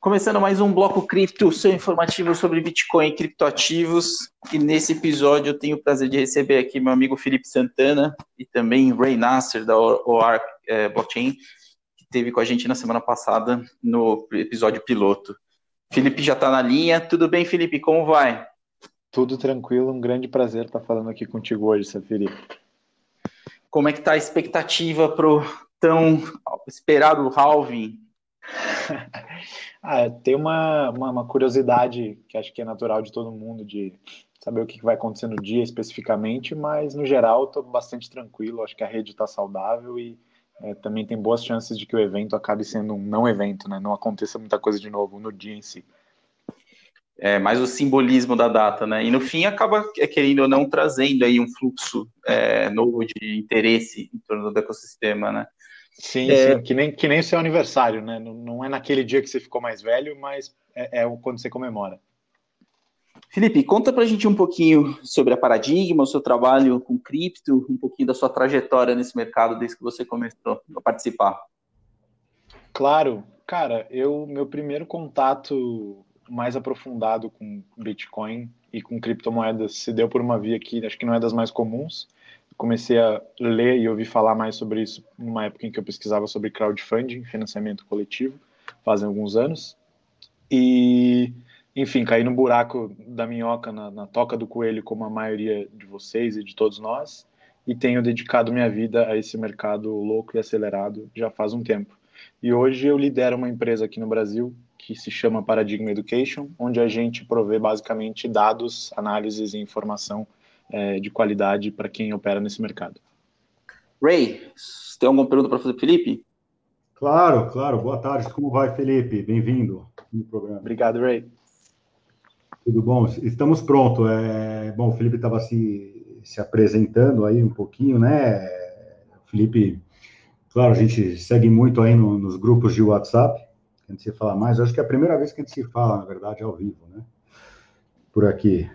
Começando mais um bloco cripto, seu informativo sobre Bitcoin e criptoativos. E nesse episódio eu tenho o prazer de receber aqui meu amigo Felipe Santana e também Ray Nasser da OAR é, Blockchain, que esteve com a gente na semana passada no episódio piloto. Felipe já está na linha. Tudo bem, Felipe? Como vai? Tudo tranquilo, um grande prazer estar falando aqui contigo hoje, Safiri. Como é que está a expectativa para o tão esperado halving ah, tem uma, uma, uma, curiosidade que acho que é natural de todo mundo de saber o que vai acontecer no dia especificamente, mas no geral estou bastante tranquilo, acho que a rede está saudável e é, também tem boas chances de que o evento acabe sendo um não evento, né? Não aconteça muita coisa de novo no dia em si. É, mais o simbolismo da data, né? E no fim acaba, é, querendo ou não, trazendo aí um fluxo é, novo de interesse em torno do ecossistema, né? Sim, é... sim, que nem, que nem o seu aniversário, né? Não, não é naquele dia que você ficou mais velho, mas é, é quando você comemora. Felipe, conta pra gente um pouquinho sobre a Paradigma, o seu trabalho com cripto, um pouquinho da sua trajetória nesse mercado desde que você começou a participar. Claro, cara, eu meu primeiro contato mais aprofundado com Bitcoin e com criptomoedas se deu por uma via que acho que não é das mais comuns, comecei a ler e ouvir falar mais sobre isso numa época em que eu pesquisava sobre crowdfunding, financiamento coletivo, fazem alguns anos. E, enfim, caí no buraco da minhoca, na, na toca do coelho, como a maioria de vocês e de todos nós, e tenho dedicado minha vida a esse mercado louco e acelerado já faz um tempo. E hoje eu lidero uma empresa aqui no Brasil que se chama Paradigma Education, onde a gente provê basicamente dados, análises e informação é, de qualidade para quem opera nesse mercado. Ray, você tem alguma pergunta para fazer para Felipe? Claro, claro. Boa tarde. Como vai, Felipe? Bem-vindo no programa. Obrigado, Ray. Tudo bom? Estamos prontos. É... Bom, o Felipe estava se, se apresentando aí um pouquinho, né? Felipe, claro, a gente segue muito aí no, nos grupos de WhatsApp, a gente se fala mais. Eu acho que é a primeira vez que a gente se fala, na verdade, ao vivo, né? Por aqui.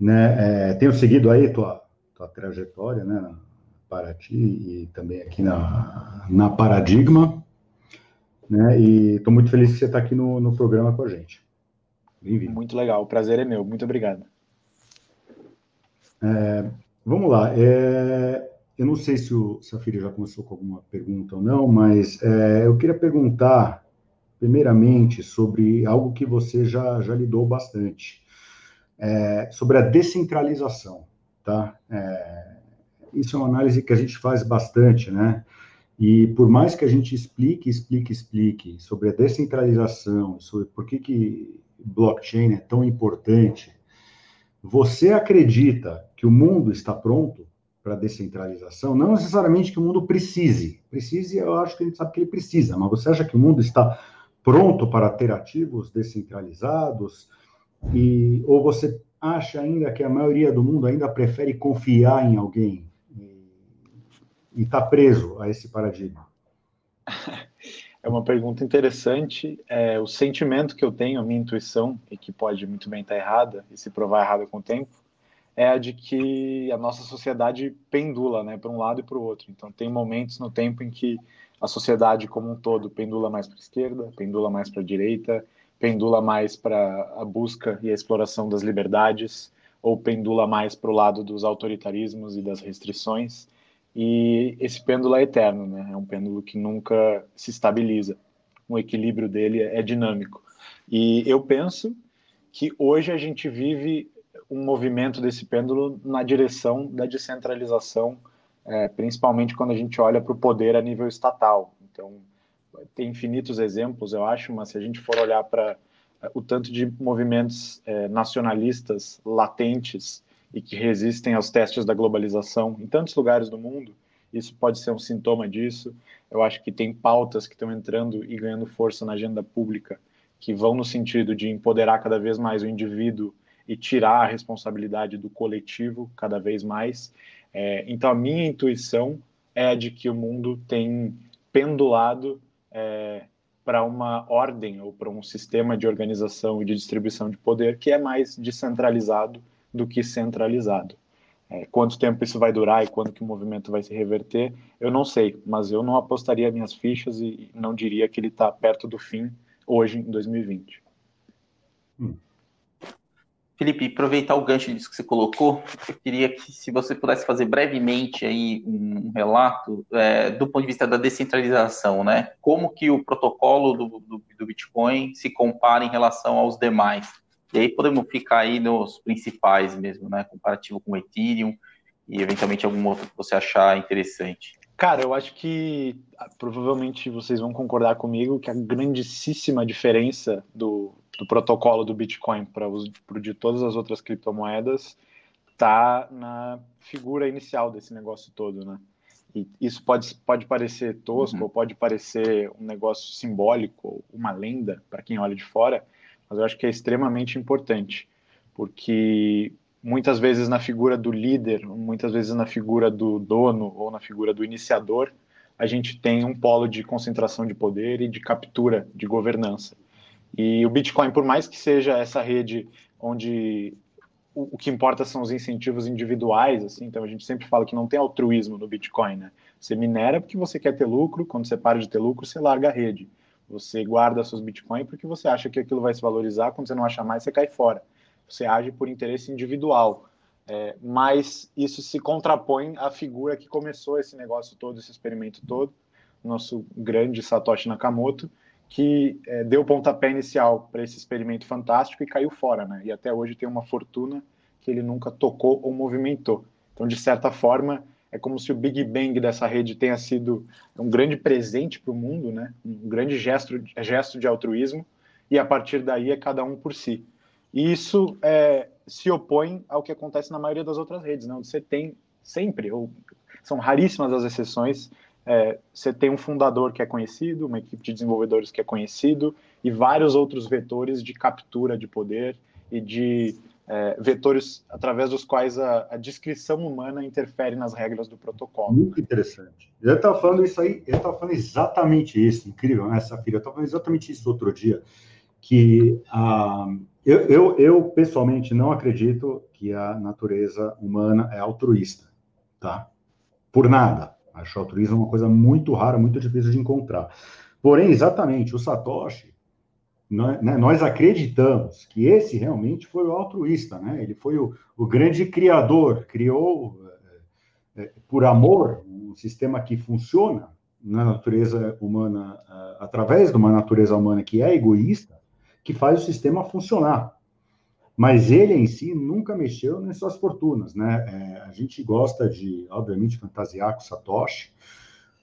Né? É, tenho seguido aí tua, tua trajetória, né, para ti e também aqui na, na Paradigma, né, e estou muito feliz que você está aqui no, no programa com a gente. Bem-vindo. Muito legal, o prazer é meu, muito obrigado. É, vamos lá, é, eu não sei se o Safira já começou com alguma pergunta ou não, mas é, eu queria perguntar, primeiramente, sobre algo que você já, já lidou bastante, é, sobre a descentralização, tá? É, isso é uma análise que a gente faz bastante, né? E por mais que a gente explique, explique, explique sobre a descentralização, sobre por que, que blockchain é tão importante, você acredita que o mundo está pronto para descentralização? Não necessariamente que o mundo precise. Precise, eu acho que a gente sabe que ele precisa, mas você acha que o mundo está pronto para ter ativos descentralizados? E, ou você acha ainda que a maioria do mundo ainda prefere confiar em alguém e está preso a esse paradigma? É uma pergunta interessante. É, o sentimento que eu tenho, a minha intuição, e que pode muito bem estar errada e se provar errada com o tempo, é a de que a nossa sociedade pendula né, para um lado e para o outro. Então, tem momentos no tempo em que a sociedade como um todo pendula mais para a esquerda, pendula mais para a direita, pendula mais para a busca e a exploração das liberdades, ou pendula mais para o lado dos autoritarismos e das restrições. E esse pêndulo é eterno, né? É um pêndulo que nunca se estabiliza. O equilíbrio dele é dinâmico. E eu penso que hoje a gente vive um movimento desse pêndulo na direção da descentralização, é, principalmente quando a gente olha para o poder a nível estatal. Então, tem infinitos exemplos, eu acho, mas se a gente for olhar para o tanto de movimentos é, nacionalistas latentes e que resistem aos testes da globalização em tantos lugares do mundo, isso pode ser um sintoma disso. Eu acho que tem pautas que estão entrando e ganhando força na agenda pública que vão no sentido de empoderar cada vez mais o indivíduo e tirar a responsabilidade do coletivo cada vez mais. É, então, a minha intuição é de que o mundo tem pendulado é, para uma ordem ou para um sistema de organização e de distribuição de poder que é mais descentralizado do que centralizado. É, quanto tempo isso vai durar e quando que o movimento vai se reverter, eu não sei, mas eu não apostaria minhas fichas e não diria que ele está perto do fim hoje, em 2020. Hum. Felipe, aproveitar o gancho disso que você colocou, eu queria que se você pudesse fazer brevemente aí um relato é, do ponto de vista da descentralização, né? Como que o protocolo do, do, do, Bitcoin se compara em relação aos demais? E aí podemos ficar aí nos principais mesmo, né? Comparativo com o Ethereum e eventualmente algum outro que você achar interessante. Cara, eu acho que ah, provavelmente vocês vão concordar comigo que a grandíssima diferença do, do protocolo do Bitcoin para o de todas as outras criptomoedas está na figura inicial desse negócio todo, né? E isso pode, pode parecer tosco, uhum. ou pode parecer um negócio simbólico, uma lenda para quem olha de fora, mas eu acho que é extremamente importante, porque muitas vezes na figura do líder, muitas vezes na figura do dono ou na figura do iniciador, a gente tem um polo de concentração de poder e de captura de governança. E o Bitcoin, por mais que seja essa rede onde o, que importa são os incentivos individuais, assim, então a gente sempre fala que não tem altruísmo no Bitcoin, né? Você minera porque você quer ter lucro, quando você para de ter lucro, você larga a rede. Você guarda seus Bitcoin porque você acha que aquilo vai se valorizar, quando você não achar mais, você cai fora. Você age por interesse individual. É, mas isso se contrapõe à figura que começou esse negócio todo, esse experimento todo, nosso grande Satoshi Nakamoto, que é, deu o pontapé inicial para esse experimento fantástico e caiu fora, né? E até hoje tem uma fortuna que ele nunca tocou ou movimentou. Então, de certa forma, é como se o Big Bang dessa rede tenha sido um grande presente para o mundo, né? Um grande gesto, gesto de altruísmo e a partir daí é cada um por si. E isso é, se opõe ao que acontece na maioria das outras redes, né? Onde você tem sempre, ou são raríssimas as exceções, é, você tem um fundador que é conhecido, uma equipe de desenvolvedores que é conhecido e vários outros vetores de captura de poder e de é, vetores através dos quais a, a, descrição humana interfere nas regras do protocolo. Muito interessante. Eu estava falando isso aí, eu estava falando exatamente isso, incrível, né, Safira? Eu estava falando exatamente isso outro dia, que ah, eu, eu, eu, pessoalmente não acredito que a natureza humana é altruísta, tá? Por nada. Acho altruísmo uma coisa muito rara, muito difícil de encontrar. Porém, exatamente, o Satoshi, nós, né, nós acreditamos que esse realmente foi o altruísta, né? Ele foi o, o grande criador, criou, é, é, por amor, um sistema que funciona na natureza humana, através de uma natureza humana que é egoísta, que faz o sistema funcionar mas ele em si nunca mexeu nas suas fortunas, né? É, a gente gosta de, obviamente, fantasiar com Satoshi,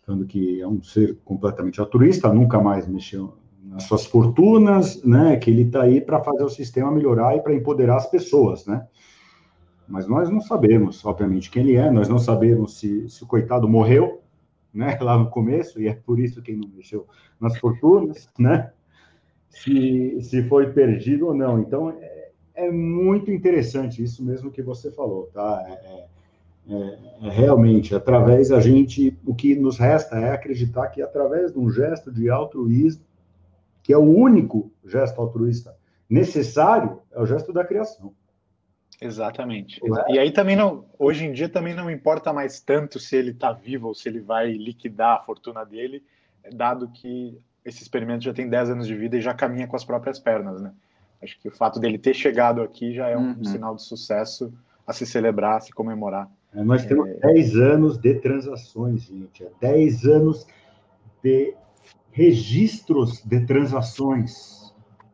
falando que é um ser completamente altruísta, nunca mais mexeu nas suas fortunas, né? Que ele está aí para fazer o sistema melhorar e para empoderar as pessoas, né? Mas nós não sabemos, obviamente, quem ele é, nós não sabemos se, se o coitado morreu, né? Lá no começo, e é por isso que ele não mexeu nas fortunas, né? Se, se foi perdido ou não. Então, é, é muito interessante isso mesmo que você falou, tá? É, é, é, é, realmente, através a gente, o que nos resta é acreditar que através de um gesto de altruísmo, que é o único gesto altruísta necessário, é o gesto da criação. Exatamente. É? E aí também não, hoje em dia também não importa mais tanto se ele está vivo ou se ele vai liquidar a fortuna dele, dado que esse experimento já tem 10 anos de vida e já caminha com as próprias pernas, né? Acho que o fato dele ter chegado aqui já é um uhum. sinal de sucesso a se celebrar, a se comemorar. É, nós temos é... 10 anos de transações, gente. É 10 anos de registros de transações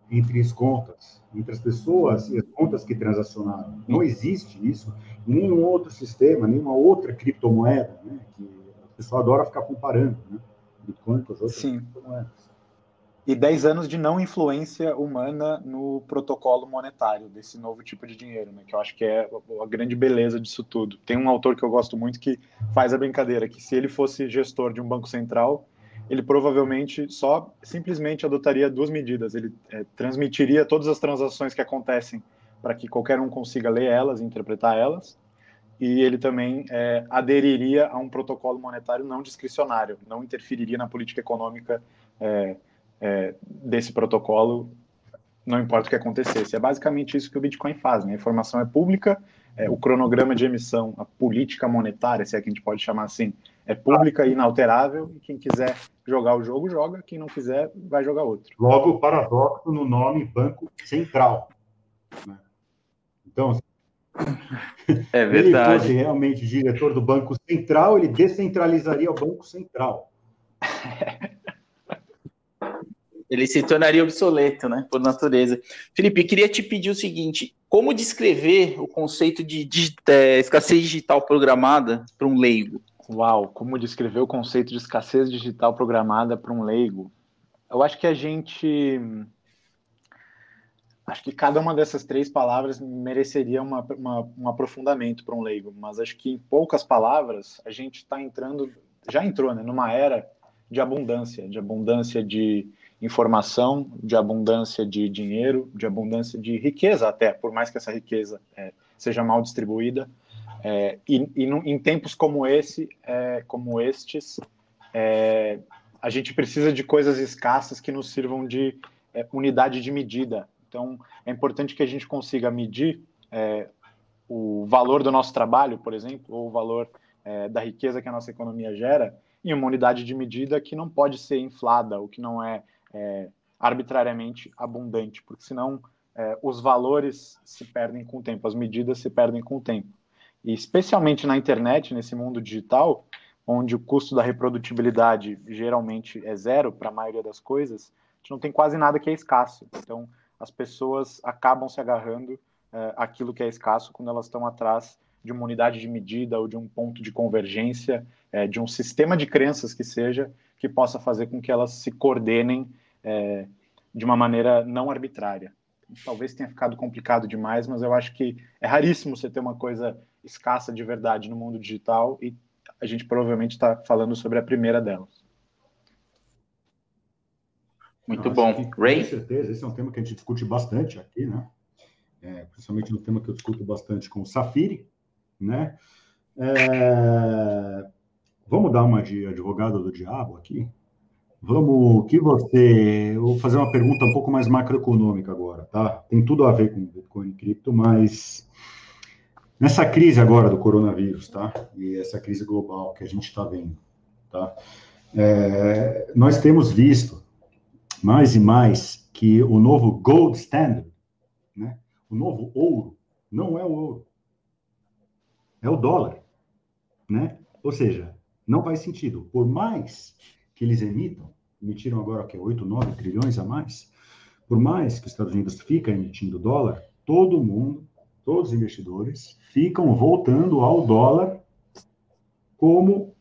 entre as contas, entre as pessoas e as contas que transacionaram. Não existe isso em nenhum outro sistema, nenhuma outra criptomoeda, né? Que a pessoa adora ficar comparando, né? Outras Sim. criptomoedas e 10 anos de não influência humana no protocolo monetário desse novo tipo de dinheiro, né? que eu acho que é a grande beleza disso tudo. Tem um autor que eu gosto muito que faz a brincadeira que se ele fosse gestor de um banco central, ele provavelmente só simplesmente adotaria duas medidas. Ele é, transmitiria todas as transações que acontecem para que qualquer um consiga ler elas e interpretar elas, e ele também é, aderiria a um protocolo monetário não discricionário, não interferiria na política econômica é, é, desse protocolo, não importa o que acontecesse. É basicamente isso que o Bitcoin faz. Né? A informação é pública, é, o cronograma de emissão, a política monetária, se é que a gente pode chamar assim, é pública e inalterável, e quem quiser jogar o jogo, joga. Quem não quiser, vai jogar outro. Logo, paradoxo no nome Banco Central. Né? Então, é verdade. ele fosse realmente diretor do Banco Central, ele descentralizaria o Banco Central. Ele se tornaria obsoleto, né, por natureza. Felipe, queria te pedir o seguinte: como descrever o conceito de, de, de é, escassez digital programada para um leigo? Uau, como descrever o conceito de escassez digital programada para um leigo? Eu acho que a gente. Acho que cada uma dessas três palavras mereceria uma, uma, um aprofundamento para um leigo, mas acho que em poucas palavras a gente está entrando, já entrou, né, numa era de abundância, de abundância de informação, de abundância de dinheiro, de abundância de riqueza até, por mais que essa riqueza é, seja mal distribuída. É, e, e no, em tempos como esse, é, como estes, é, a gente precisa de coisas escassas que nos sirvam de é, unidade de medida. Então, é importante que a gente consiga medir é, o valor do nosso trabalho, por exemplo, ou o valor da riqueza que a nossa economia gera, em uma unidade de medida que não pode ser inflada, ou que não é é, arbitrariamente abundante, porque senão é, os valores se perdem com o tempo, as medidas se perdem com o tempo. E especialmente na internet, nesse mundo digital, onde o custo da reprodutibilidade geralmente é zero para a maioria das coisas, a gente não tem quase nada que é escasso. Então, as pessoas acabam se agarrando é, aquilo que é escasso quando elas estão atrás de uma unidade de medida ou de um ponto de convergência, é, de um sistema de crenças que seja, que possa fazer com que elas se coordenem é, de uma maneira não arbitrária. Talvez tenha ficado complicado demais, mas eu acho que é raríssimo você ter uma coisa escassa de verdade no mundo digital e a gente provavelmente está falando sobre a primeira delas. Muito bom. Ray? Com certeza, esse é um tema que a gente discute bastante aqui, né? É, principalmente no tema que eu discuto bastante com o Safiri, né? É, Vamos dar uma de advogado do diabo aqui? Vamos, que você. vou fazer uma pergunta um pouco mais macroeconômica agora, tá? Tem tudo a ver com Bitcoin e cripto, mas nessa crise agora do coronavírus, tá? E essa crise global que a gente está vendo, tá? É, nós temos visto mais e mais que o novo gold standard, né? O novo ouro não é o ouro, é o dólar, né? Ou seja, não faz sentido. Por mais que eles emitam, emitiram agora que é 8, 9 trilhões a mais, por mais que os Estados Unidos fica emitindo dólar, todo mundo, todos os investidores ficam voltando ao dólar como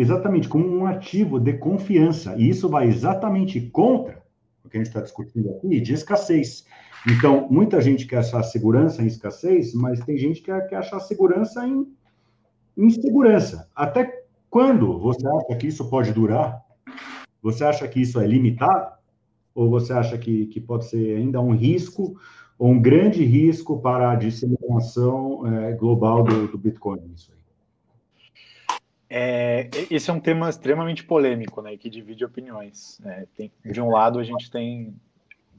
exatamente como um ativo de confiança. E isso vai exatamente contra o que a gente está discutindo aqui de escassez. Então, muita gente quer achar segurança em escassez, mas tem gente que quer achar segurança em insegurança. Até quando você acha que isso pode durar? Você acha que isso é limitado? Ou você acha que, que pode ser ainda um risco, ou um grande risco para a disseminação é, global do, do Bitcoin? Isso aí? É, esse é um tema extremamente polêmico, né, que divide opiniões. Né? Tem, de um lado, a gente tem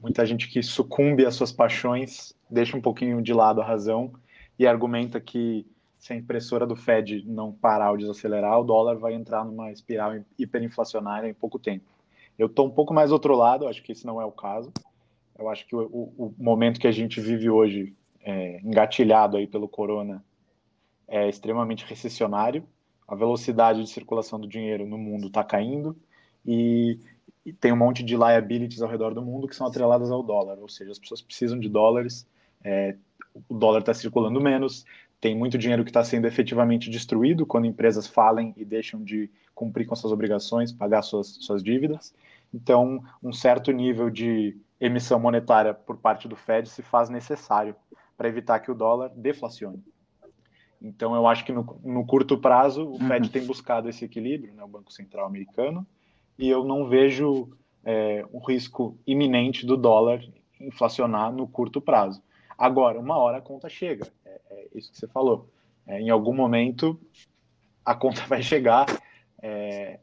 muita gente que sucumbe às suas paixões, deixa um pouquinho de lado a razão e argumenta que se a impressora do Fed não parar ou desacelerar, o dólar vai entrar numa espiral hiperinflacionária em pouco tempo. Eu estou um pouco mais do outro lado, acho que esse não é o caso. Eu acho que o, o, o momento que a gente vive hoje, é, engatilhado aí pelo corona, é extremamente recessionário. A velocidade de circulação do dinheiro no mundo está caindo e, e, tem um monte de liabilities ao redor do mundo que são atreladas ao dólar, ou seja, as pessoas precisam de dólares, é, o dólar está circulando menos, tem muito dinheiro que está sendo efetivamente destruído quando empresas falem e deixam de cumprir com suas obrigações, pagar suas, suas dívidas. Então, um certo nível de emissão monetária por parte do Fed se faz necessário para evitar que o dólar deflacione. Então, eu acho que no, no curto prazo, o Fed uhum. tem buscado esse equilíbrio, né, o Banco Central americano, e eu não vejo é, um risco iminente do dólar inflacionar no curto prazo. Agora, uma hora a conta chega é isso que você falou. É, em algum momento a conta vai chegar é,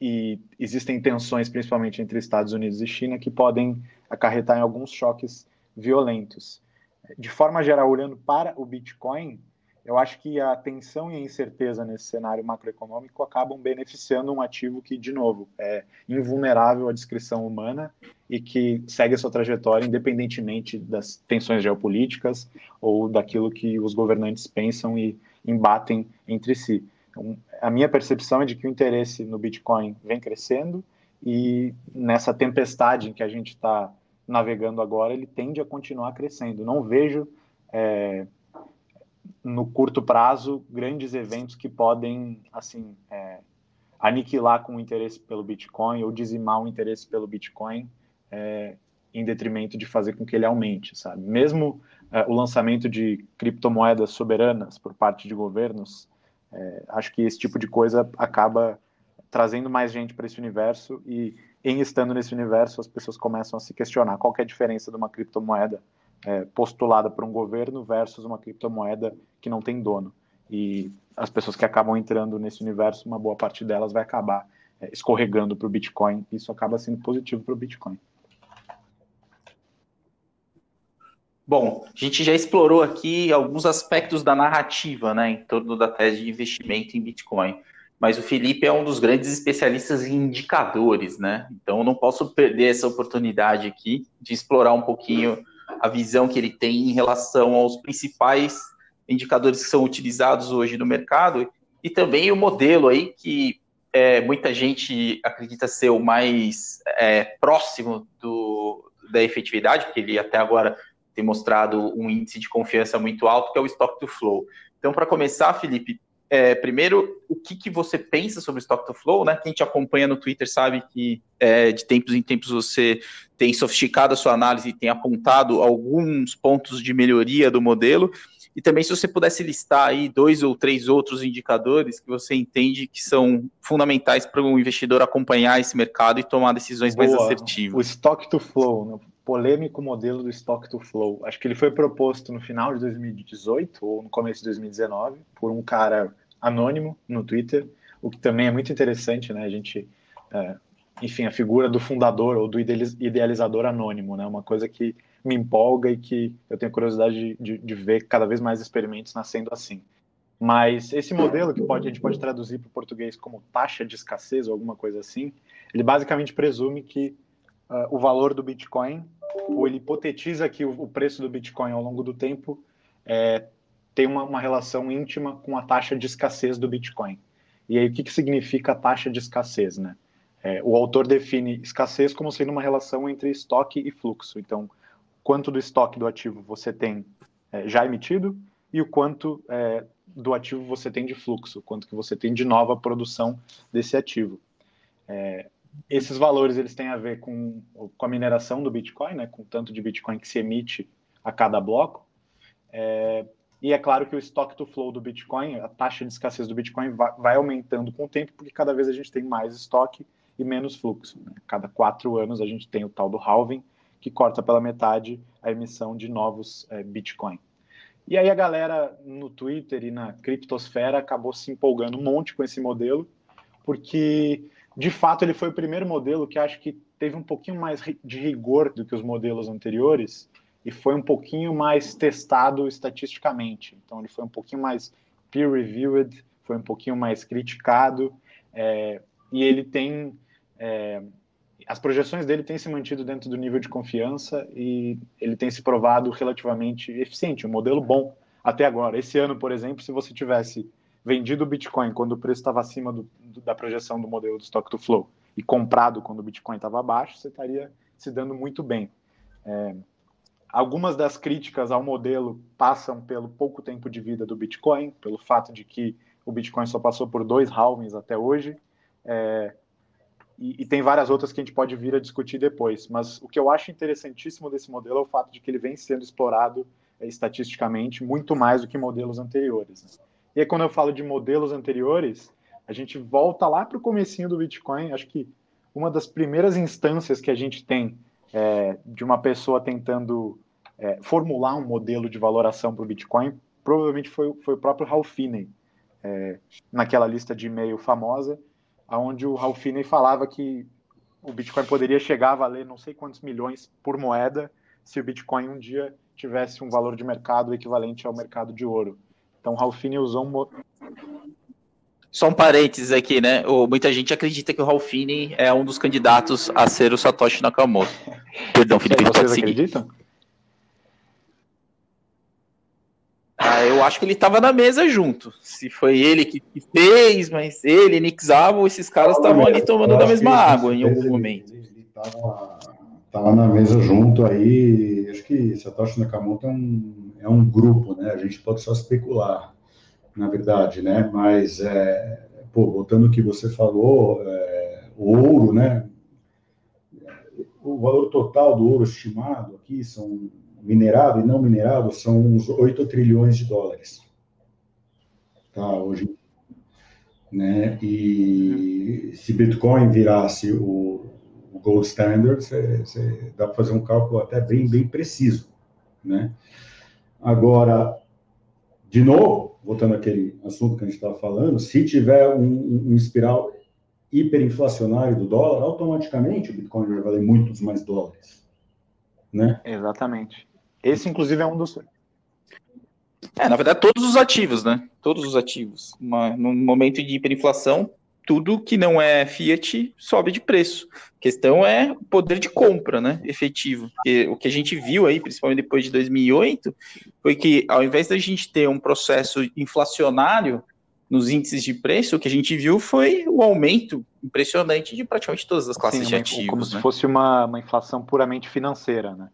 e existem tensões, principalmente entre Estados Unidos e China, que podem acarretar em alguns choques violentos. De forma geral, olhando para o Bitcoin, eu acho que a tensão e a incerteza nesse cenário macroeconômico acabam beneficiando um ativo que, de novo, é invulnerável à descrição humana e que segue a sua trajetória independentemente das tensões geopolíticas ou daquilo que os governantes pensam e embatem entre si. Então, a minha percepção é de que o interesse no Bitcoin vem crescendo e nessa tempestade em que a gente está navegando agora, ele tende a continuar crescendo. Não vejo é, no curto prazo grandes eventos que podem assim é, aniquilar com o interesse pelo Bitcoin ou dizimar o interesse pelo Bitcoin é, em detrimento de fazer com que ele aumente, sabe? Mesmo é, o lançamento de criptomoedas soberanas por parte de governos, é, acho que esse tipo de coisa acaba trazendo mais gente para esse universo e em estando nesse universo as pessoas começam a se questionar qual é a diferença de uma criptomoeda é, postulada por um governo versus uma criptomoeda que não tem dono. E as pessoas que acabam entrando nesse universo, uma boa parte delas vai acabar é, escorregando para o Bitcoin. Isso acaba sendo positivo para o Bitcoin. Bom, a gente já explorou aqui alguns aspectos da narrativa, né, em torno da tese de investimento em Bitcoin. Mas o Felipe é um dos grandes especialistas em indicadores, né? Então eu não posso perder essa oportunidade aqui de explorar um pouquinho a visão que ele tem em relação aos principais indicadores que são utilizados hoje no mercado e também o modelo aí que é, muita gente acredita ser o mais é, próximo do, da efetividade, porque ele até agora tem mostrado um índice de confiança muito alto, que é o Stock to Flow. Então, para começar, Felipe, é, primeiro, o que, que você pensa sobre o Stock to Flow, né? Quem te acompanha no Twitter sabe que é, de tempos em tempos você tem sofisticado a sua análise e tem apontado alguns pontos de melhoria do modelo. E também se você pudesse listar aí dois ou três outros indicadores que você entende que são fundamentais para o investidor acompanhar esse mercado e tomar decisões Boa. mais assertivas. O Stock to Flow, né? Polêmico modelo do Stock to Flow. Acho que ele foi proposto no final de 2018 ou no começo de 2019 por um cara anônimo no Twitter, o que também é muito interessante, né? A gente, é, enfim, a figura do fundador ou do idealizador anônimo, né? Uma coisa que me empolga e que eu tenho curiosidade de, de, ver cada vez mais experimentos nascendo assim. Mas esse modelo que pode, a gente pode traduzir para o português como taxa de escassez ou alguma coisa assim, ele basicamente presume que uh, o valor do Bitcoin, ou ele hipotetiza que o, preço do Bitcoin ao longo do tempo é, tem uma, uma, relação íntima com a taxa de escassez do Bitcoin. E aí, o que, que significa a taxa de escassez, né? É, o autor define escassez como sendo uma relação entre estoque e fluxo. Então, quanto do estoque do ativo você tem é, já emitido e o quanto é, do ativo você tem de fluxo, quanto que você tem de nova produção desse ativo. É, esses valores eles têm a ver com, com a mineração do Bitcoin, né, com o tanto de Bitcoin que se emite a cada bloco. É, e é claro que o estoque to flow do Bitcoin, a taxa de escassez do Bitcoin vai, vai, aumentando com o tempo, porque cada vez a gente tem mais estoque e menos fluxo. Né? Cada quatro anos a gente tem o tal do halving, que corta pela metade a emissão de novos é, Bitcoin. E aí a galera no Twitter e na criptosfera acabou se empolgando um monte com esse modelo, porque de fato, ele foi o primeiro modelo que acho que teve um pouquinho mais de rigor do que os modelos anteriores e foi um pouquinho mais testado estatisticamente. Então, ele foi um pouquinho mais peer-reviewed, foi um pouquinho mais criticado é, e ele tem é, as projeções dele têm se mantido dentro do nível de confiança e ele tem se provado relativamente eficiente, um modelo bom até agora. Esse ano, por exemplo, se você tivesse vendido o Bitcoin quando o preço estava acima do, da projeção do modelo do Stock to Flow e comprado quando o Bitcoin estava abaixo, você estaria se dando muito bem. É, algumas das críticas ao modelo passam pelo pouco tempo de vida do Bitcoin, pelo fato de que o Bitcoin só passou por dois halvings até hoje, é, e, e, tem várias outras que a gente pode vir a discutir depois. Mas o que eu acho interessantíssimo desse modelo é o fato de que ele vem sendo explorado é, estatisticamente muito mais do que modelos anteriores. Né? E aí, quando eu falo de modelos anteriores, a gente volta lá para o comecinho do Bitcoin. Acho que uma das primeiras instâncias que a gente tem é, de uma pessoa tentando é, formular um modelo de valoração para o Bitcoin, provavelmente foi, foi o próprio Ralph Finney, é, naquela lista de e-mail famosa, onde o Ralph Finney falava que o Bitcoin poderia chegar a valer não sei quantos milhões por moeda se o Bitcoin um dia tivesse um valor de mercado equivalente ao mercado de ouro. Então, Ralphine usou um. Só um parênteses aqui, né? muita gente acredita que o Ralphine é um dos candidatos a ser o Satoshi Nakamoto. Perdão, Felipe, Vocês pode seguir. acreditam? Ah, eu acho que ele estava na mesa junto. Se foi ele que, fez, mas ele, Nick Zabo, esses caras estavam ali tomando da mesma água em algum momento. Ele estava na mesa junto aí. Acho que Satoshi Nakamoto é um, é um grupo, né? A gente pode só especular, na verdade, né? Mas, é, pô, voltando ao que você falou, é, o ouro, né? O valor total do ouro estimado aqui são minerado e não minerado são uns 8 trilhões de dólares. Tá, hoje. Né? E se Bitcoin virasse o, o gold standard, cê, cê dá para fazer um cálculo até bem, bem preciso. Né? Agora, de novo, voltando àquele assunto que a gente estava falando, se tiver um, um espiral hiperinflacionário do dólar, automaticamente o Bitcoin vai valer muitos mais dólares. Né? Exatamente. Esse, inclusive, é um dos. É, na verdade, todos os ativos, né? Todos os ativos. Uma, num momento de hiperinflação, tudo que não é Fiat sobe de preço. A questão é o poder de compra, né? Efetivo. Porque o que a gente viu aí, principalmente depois de 2008, foi que ao invés da gente ter um processo inflacionário nos índices de preço, o que a gente viu foi o aumento impressionante de praticamente todas as classes Sim, de ativos. Como né? se fosse uma, uma inflação puramente financeira, né?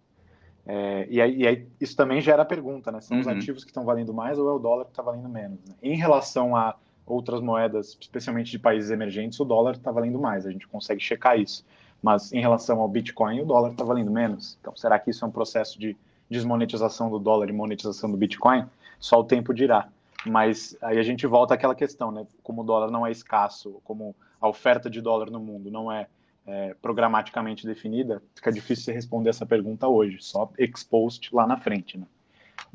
É, e, aí, e, aí, isso também gera a pergunta, né? São uhum. os ativos que estão valendo mais ou é o dólar que está valendo menos? Né? Em relação a outras moedas, especialmente de países emergentes, o dólar está valendo mais, a gente consegue checar isso. Mas em relação ao Bitcoin, o dólar está valendo menos. Então, será que isso é um processo de desmonetização do dólar e monetização do Bitcoin? Só o tempo dirá. Mas aí a gente volta àquela questão, né? Como o dólar não é escasso, como a oferta de dólar no mundo não é é, programaticamente definida, fica difícil você responder essa pergunta hoje, só expost lá na frente, né?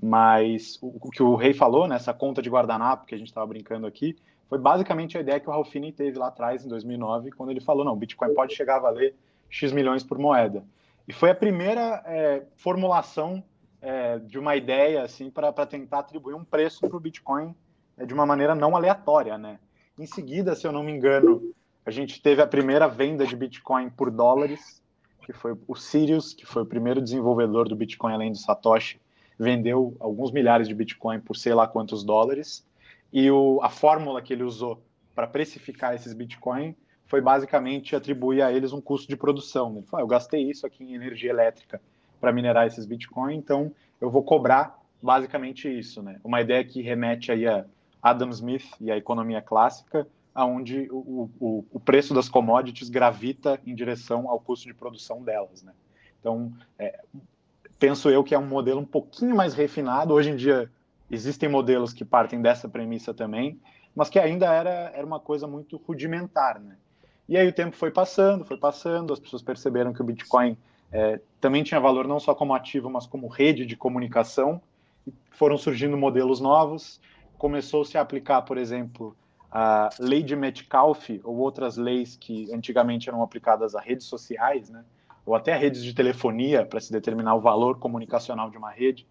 Mas o, o que o Rei falou, né, conta de guardanapo que a gente estava brincando aqui, foi basicamente a ideia que o Ralphine teve lá atrás, em 2009, quando ele falou, não, o Bitcoin pode chegar a valer X milhões por moeda. E foi a primeira é, formulação é, de uma ideia, assim, para tentar atribuir um preço para o Bitcoin é, de uma maneira não aleatória, né? Em seguida, se eu não me engano, a gente teve a primeira venda de Bitcoin por dólares, que foi o Sirius, que foi o primeiro desenvolvedor do Bitcoin além do Satoshi, vendeu alguns milhares de Bitcoin por sei lá quantos dólares. E o, a fórmula que ele usou para precificar esses Bitcoin foi basicamente atribuir a eles um custo de produção. Ele falou: ah, eu gastei isso aqui em energia elétrica para minerar esses Bitcoin, então eu vou cobrar basicamente isso, né? Uma ideia que remete aí a Adam Smith e a economia clássica, aonde o, o, o, preço das commodities gravita em direção ao custo de produção delas, né? Então, é, penso eu que é um modelo um pouquinho mais refinado. Hoje em dia existem modelos que partem dessa premissa também, mas que ainda era, era uma coisa muito rudimentar, né? E aí o tempo foi passando, foi passando, as pessoas perceberam que o Bitcoin é, também tinha valor não só como ativo, mas como rede de comunicação. foram surgindo modelos novos, começou-se a aplicar, por exemplo, a lei de Metcalfe ou outras leis que antigamente eram aplicadas a redes sociais, né, ou até redes de telefonia para se determinar o valor comunicacional de uma rede,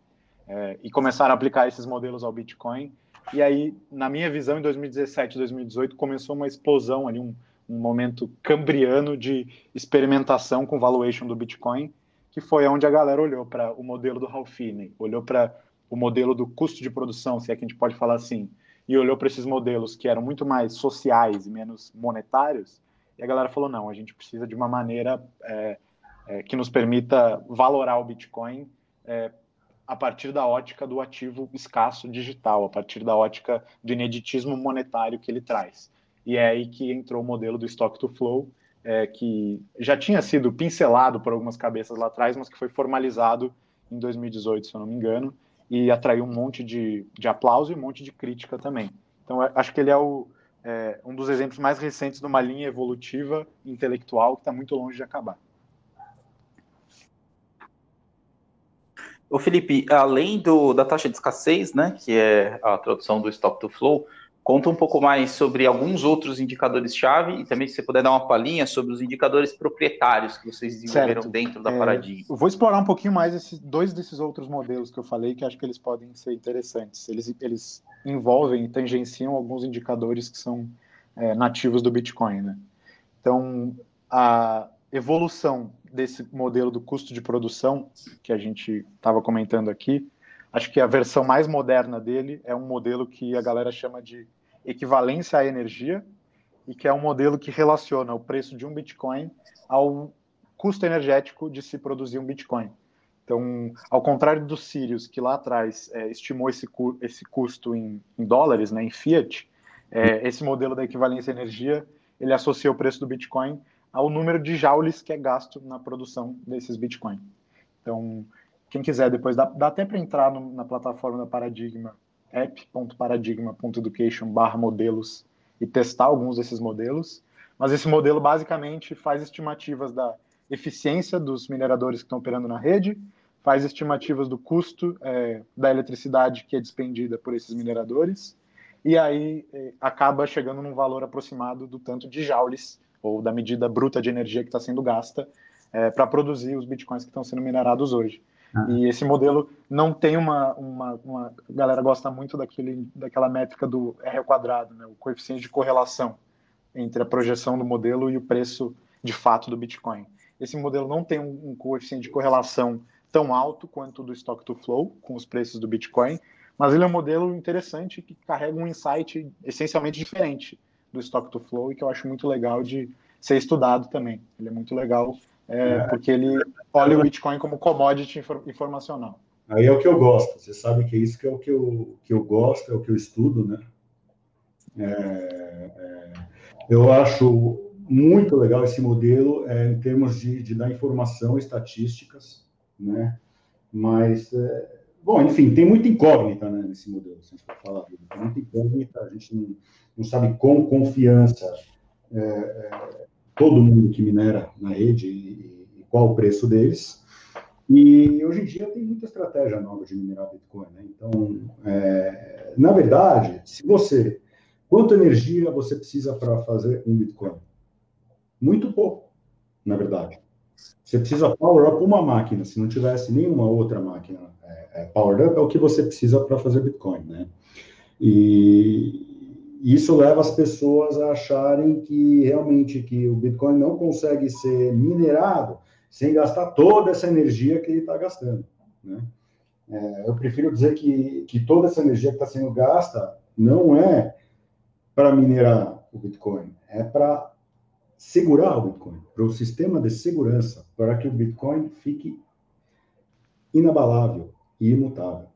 é, e começaram a aplicar esses modelos ao Bitcoin. E aí, na minha visão, em 2017, 2018, começou uma explosão ali, um, um momento cambriano de experimentação com valuation do Bitcoin, que foi onde a galera olhou para o modelo do Ralph Finney, olhou para o modelo do custo de produção, se é que a gente pode falar assim, e olhou para esses modelos que eram muito mais sociais e menos monetários, e a galera falou: não, a gente precisa de uma maneira é, é, que nos permita valorar o Bitcoin é, a partir da ótica do ativo escasso digital, a partir da ótica do ineditismo monetário que ele traz. E é aí que entrou o modelo do Stock to Flow, é, que já tinha sido pincelado por algumas cabeças lá atrás, mas que foi formalizado em 2018, se eu não me engano, e atraiu um monte de, de aplauso e um monte de crítica também. Então, acho que ele é, o, é um dos exemplos mais recentes de uma linha evolutiva intelectual que está muito longe de acabar. O Felipe, além do, da taxa de escassez, né, que é a tradução do stock to flow, Conta um pouco mais sobre alguns outros indicadores-chave e também se você puder dar uma palhinha sobre os indicadores proprietários que vocês desenvolveram certo. dentro da é, Paradigma. Eu vou explorar um pouquinho mais esses dois desses outros modelos que eu falei, que acho que eles podem ser interessantes. Eles, eles envolvem e tangenciam alguns indicadores que são é, nativos do Bitcoin. Né? Então, a evolução desse modelo do custo de produção que a gente estava comentando aqui, acho que a versão mais moderna dele é um modelo que a galera chama de equivalência à energia, e que é um modelo que relaciona o preço de um Bitcoin ao custo energético de se produzir um Bitcoin. Então, ao contrário do Sirius, que lá atrás é, estimou esse, cu esse custo em, em, dólares, né, em fiat, é, esse modelo da equivalência à energia, ele associa o preço do Bitcoin ao número de joules que é gasto na produção desses Bitcoin. Então, quem quiser depois, dá, dá até para entrar no, na plataforma da Paradigma app.paradigma.education modelos e testar alguns desses modelos. Mas esse modelo basicamente faz estimativas da eficiência dos mineradores que estão operando na rede, faz estimativas do custo é, da eletricidade que é despendida por esses mineradores, e aí é, acaba chegando num valor aproximado do tanto de joules, ou da medida bruta de energia que está sendo gasta é, para produzir os bitcoins que estão sendo minerados hoje. Ah. E esse modelo não tem uma, uma, uma, A galera gosta muito daquele, daquela métrica do R quadrado, né? o coeficiente de correlação entre a projeção do modelo e o preço de fato do Bitcoin. Esse modelo não tem um, um coeficiente de correlação tão alto quanto o do Stock to Flow com os preços do Bitcoin, mas ele é um modelo interessante que carrega um insight essencialmente diferente do Stock to Flow e que eu acho muito legal de ser estudado também. Ele é muito legal é, é. porque ele olha o Bitcoin como commodity informacional. Aí é o que eu gosto. Você sabe que é isso que é o que eu, que eu gosto, é o que eu estudo, né? É, é, eu acho muito legal esse modelo é, em termos de, de, dar informação, estatísticas, né? Mas, é, bom, enfim, tem muita incógnita né, nesse modelo, se a gente for falar. Tem muita incógnita, a gente não, não sabe com confiança todo mundo que minera na rede e, e qual o preço deles. E hoje em dia tem muita estratégia nova de minerar Bitcoin. Né? Então, é, na verdade, se você. Quanto energia você precisa para fazer um Bitcoin? Muito pouco, na verdade. Você precisa power up uma máquina. Se não tivesse nenhuma outra máquina é, é, powered up, é o que você precisa para fazer Bitcoin. Né? E, isso leva as pessoas a acharem que realmente que o Bitcoin não consegue ser minerado sem gastar toda essa energia que ele está gastando. Né? É, eu prefiro dizer que, que toda essa energia que está sendo gasta não é para minerar o Bitcoin, é para segurar o Bitcoin, para o sistema de segurança, para que o Bitcoin fique inabalável e imutável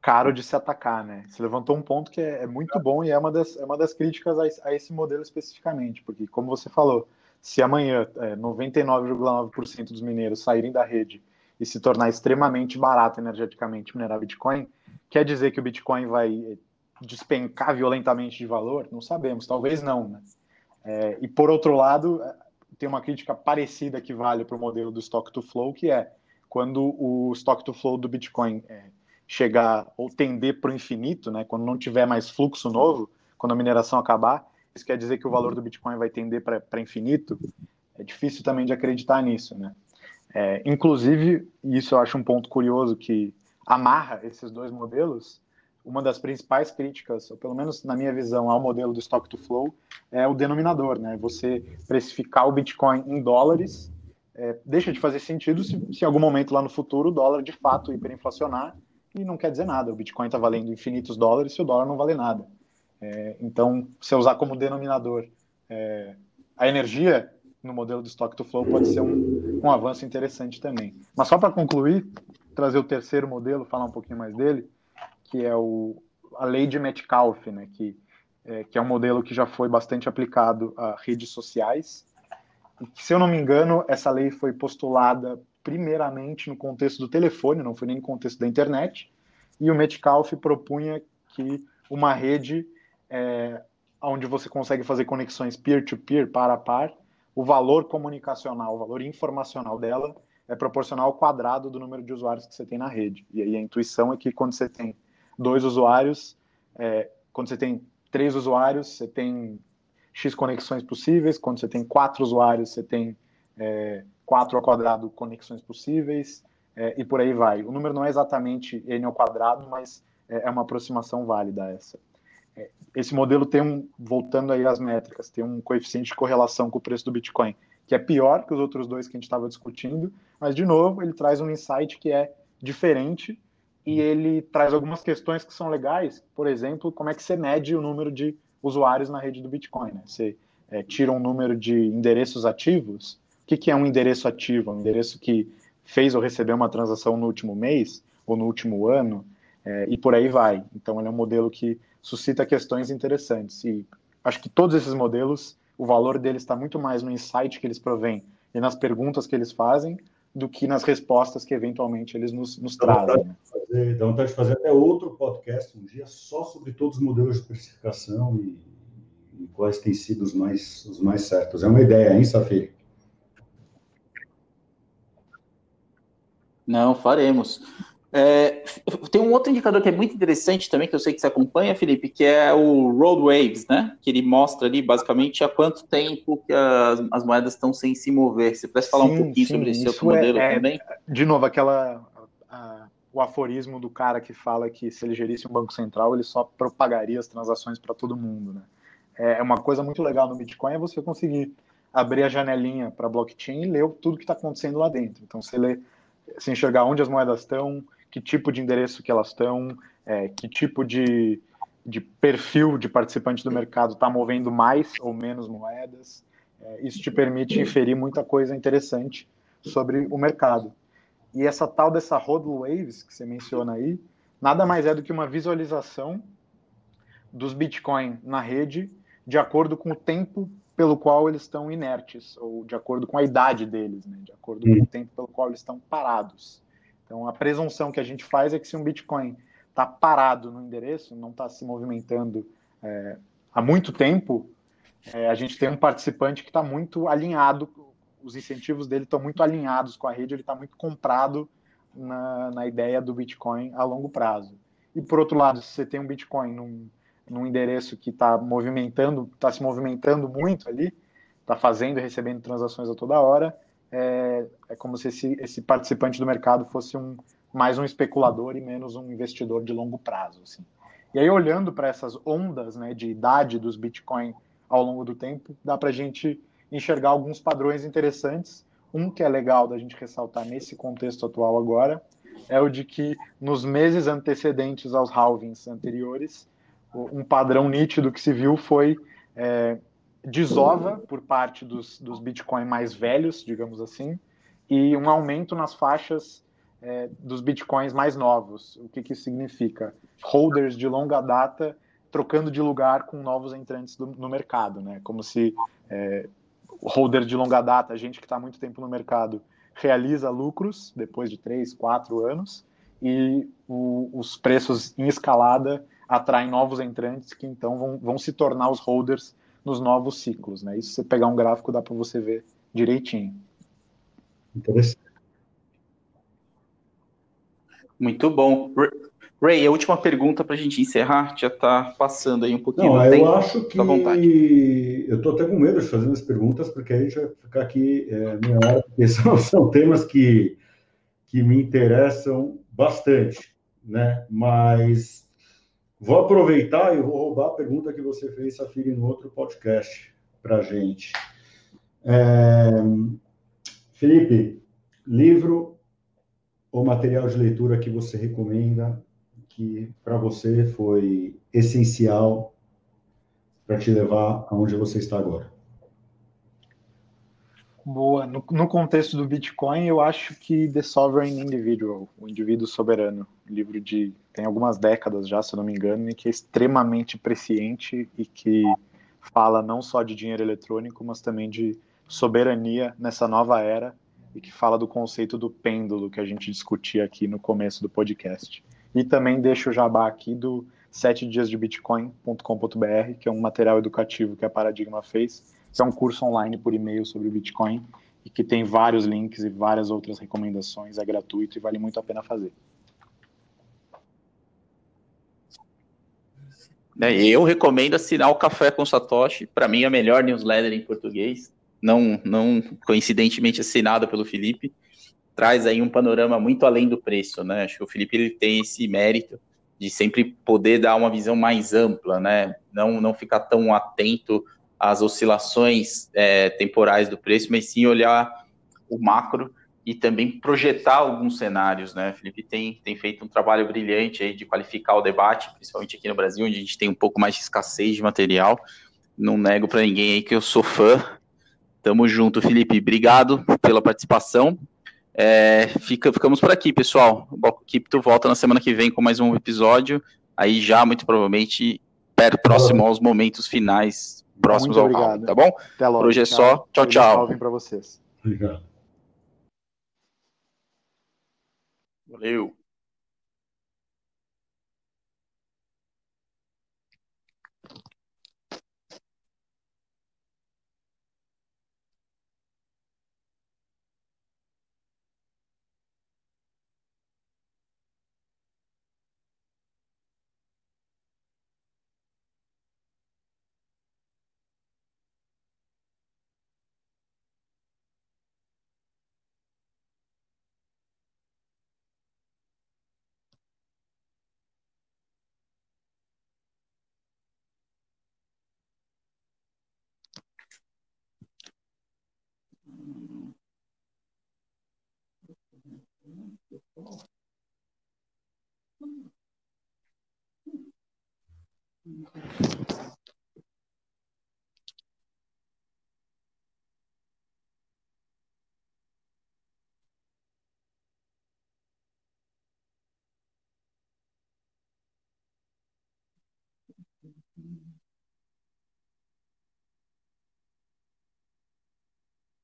caro de se atacar, né? Você levantou um ponto que é, é muito bom e é uma das, é uma das críticas a, a, esse modelo especificamente, porque, como você falou, se amanhã é, 99,9% dos mineiros saírem da rede e se tornar extremamente barato energeticamente minerar Bitcoin, quer dizer que o Bitcoin vai é, despencar violentamente de valor? Não sabemos, talvez não, né? É, e por outro lado, é, tem uma crítica parecida que vale para o modelo do Stock to Flow, que é quando o Stock to Flow do Bitcoin é, chegar ou tender para o infinito, né? Quando não tiver mais fluxo novo, quando a mineração acabar, isso quer dizer que o valor do Bitcoin vai tender para infinito. É difícil também de acreditar nisso, né? É, inclusive, e isso eu acho um ponto curioso que amarra esses dois modelos. Uma das principais críticas, ou pelo menos na minha visão, ao modelo do Stock to Flow é o denominador, né? Você precificar o Bitcoin em dólares é, deixa de fazer sentido se, se em algum momento lá no futuro o dólar de fato hiperinflacionar e não quer dizer nada. O Bitcoin está valendo infinitos dólares se o dólar não vale nada. É, então, se usar como denominador é, a energia no modelo do Stock to Flow pode ser um, um avanço interessante também. Mas só para concluir, trazer o terceiro modelo, falar um pouquinho mais dele, que é o, a lei de Metcalfe, né, que, é, que é um modelo que já foi bastante aplicado a redes sociais. E que, se eu não me engano, essa lei foi postulada primeiramente no contexto do telefone, não foi nem no contexto da internet, e o Metcalfe propunha que uma rede é, onde você consegue fazer conexões peer-to-peer, -peer, par a par, o valor comunicacional, o valor informacional dela é proporcional ao quadrado do número de usuários que você tem na rede. E aí a intuição é que quando você tem dois usuários, é, quando você tem três usuários, você tem X conexões possíveis, quando você tem quatro usuários, você tem é, 4 ao quadrado conexões possíveis, é, e por aí vai. O número não é exatamente n ao quadrado, mas é, é uma aproximação válida essa. É, esse modelo tem um, voltando aí às métricas, tem um coeficiente de correlação com o preço do Bitcoin, que é pior que os outros dois que a gente estava discutindo, mas de novo ele traz um insight que é diferente e ele traz algumas questões que são legais, por exemplo, como é que você mede o número de usuários na rede do Bitcoin. Né? Você é, tira um número de endereços ativos. O que, que é um endereço ativo? Um endereço que fez ou recebeu uma transação no último mês ou no último ano, é, e por aí vai. Então, ele é um modelo que suscita questões interessantes. E acho que todos esses modelos, o valor deles está muito mais no insight que eles provêm e nas perguntas que eles fazem do que nas respostas que eventualmente eles nos, nos trazem. Né? Fazer, dá vontade de fazer até outro podcast um dia só sobre todos os modelos de precificação e, e quais têm sido os mais, os mais certos. É uma ideia, hein, Safiri? Não, faremos. É, tem um outro indicador que é muito interessante também, que eu sei que você acompanha, Felipe, que é o Road Waves, né? Que ele mostra ali basicamente há quanto tempo que as, as moedas estão sem se mover. Você pudesse falar sim, um pouquinho sim, sobre esse outro modelo é, também? de novo, aquela. A, o aforismo do cara que fala que se ele gerisse um banco central, ele só propagaria as transações para todo mundo, né? É, é uma coisa muito legal no Bitcoin é você conseguir abrir a janelinha para blockchain e ler tudo que está acontecendo lá dentro. Então, você lê, se enxergar onde as moedas estão, que tipo de endereço que elas estão, é, que tipo de, de perfil de participante do mercado está movendo mais ou menos moedas. É, isso te permite inferir muita coisa interessante sobre o mercado. E essa tal dessa Hodl Waves que você menciona aí, nada mais é do que uma visualização dos Bitcoin na rede de acordo com o tempo pelo qual eles estão inertes, ou de acordo com a idade deles, né? de acordo com o tempo pelo qual eles estão parados. Então, a presunção que a gente faz é que se um Bitcoin está parado no endereço, não está se movimentando é, há muito tempo, é, a gente tem um participante que está muito alinhado, os incentivos dele estão muito alinhados com a rede, ele está muito comprado na, na ideia do Bitcoin a longo prazo. E por outro lado, se você tem um Bitcoin num, num endereço que está movimentando, está se movimentando muito ali, está fazendo e recebendo transações a toda hora, é, é como se esse, esse, participante do mercado fosse um, mais um especulador e menos um investidor de longo prazo. Assim. E aí, olhando para essas ondas né, de idade dos Bitcoin ao longo do tempo, dá para a gente enxergar alguns padrões interessantes. Um que é legal da gente ressaltar nesse contexto atual agora é o de que nos meses antecedentes aos halvings anteriores, um padrão nítido que se viu foi é, desova por parte dos, dos Bitcoin mais velhos, digamos assim, e um aumento nas faixas é, dos Bitcoins mais novos. O que, que isso significa? Holders de longa data trocando de lugar com novos entrantes do, no mercado, né? Como se é, holder de longa data, gente que está muito tempo no mercado, realiza lucros depois de três, quatro anos e o, os preços em escalada atraem novos entrantes que então vão, vão se tornar os holders nos novos ciclos. Né? Isso você pegar um gráfico dá para você ver direitinho. Interessante. Muito bom. Ray, a última pergunta para a gente encerrar, já está passando aí um pouquinho. Não, eu tempo. acho que eu estou até com medo de fazer as perguntas, porque aí a gente vai ficar aqui é, meia hora, porque são, são temas que, que me interessam bastante, né? Mas Vou aproveitar e vou roubar a pergunta que você fez, Safiri, no outro podcast para gente. É... Felipe, livro ou material de leitura que você recomenda que para você foi essencial para te levar aonde você está agora? Boa. No, no, contexto do Bitcoin, eu acho que The Sovereign Individual, o indivíduo soberano, livro de tem algumas décadas já, se eu não me engano, e que é extremamente presciente e que fala não só de dinheiro eletrônico, mas também de soberania nessa nova era e que fala do conceito do pêndulo que a gente discutia aqui no começo do podcast. E também deixo o jabá aqui do 7 dias de bitcoin.com.br, que é um material educativo que a Paradigma fez que é um curso online por e-mail sobre o Bitcoin e que tem vários links e várias outras recomendações, é gratuito e vale muito a pena fazer. É, eu recomendo assinar o Café com Satoshi, para mim é a melhor newsletter em português, não, não coincidentemente assinada pelo Felipe, traz aí um panorama muito além do preço, né? Acho que o Felipe ele tem esse mérito de sempre poder dar uma visão mais ampla, né? Não, não ficar tão atento às oscilações é, temporais do preço, mas sim olhar o macro e também projetar alguns cenários, né? Felipe tem, tem feito um trabalho brilhante aí de qualificar o debate, principalmente aqui no Brasil, onde a gente tem um pouco mais de escassez de material. Não nego para ninguém aí que eu sou fã. Tamo junto, Felipe. Obrigado pela participação. É, fica, ficamos por aqui, pessoal. O Bloco volta na semana que vem com mais um episódio. Aí já, muito provavelmente, próximo aos momentos finais, próximos ao round, tá bom? Até logo. Por hoje é só. Tchau, tchau. para vocês. Obrigado. Valeu.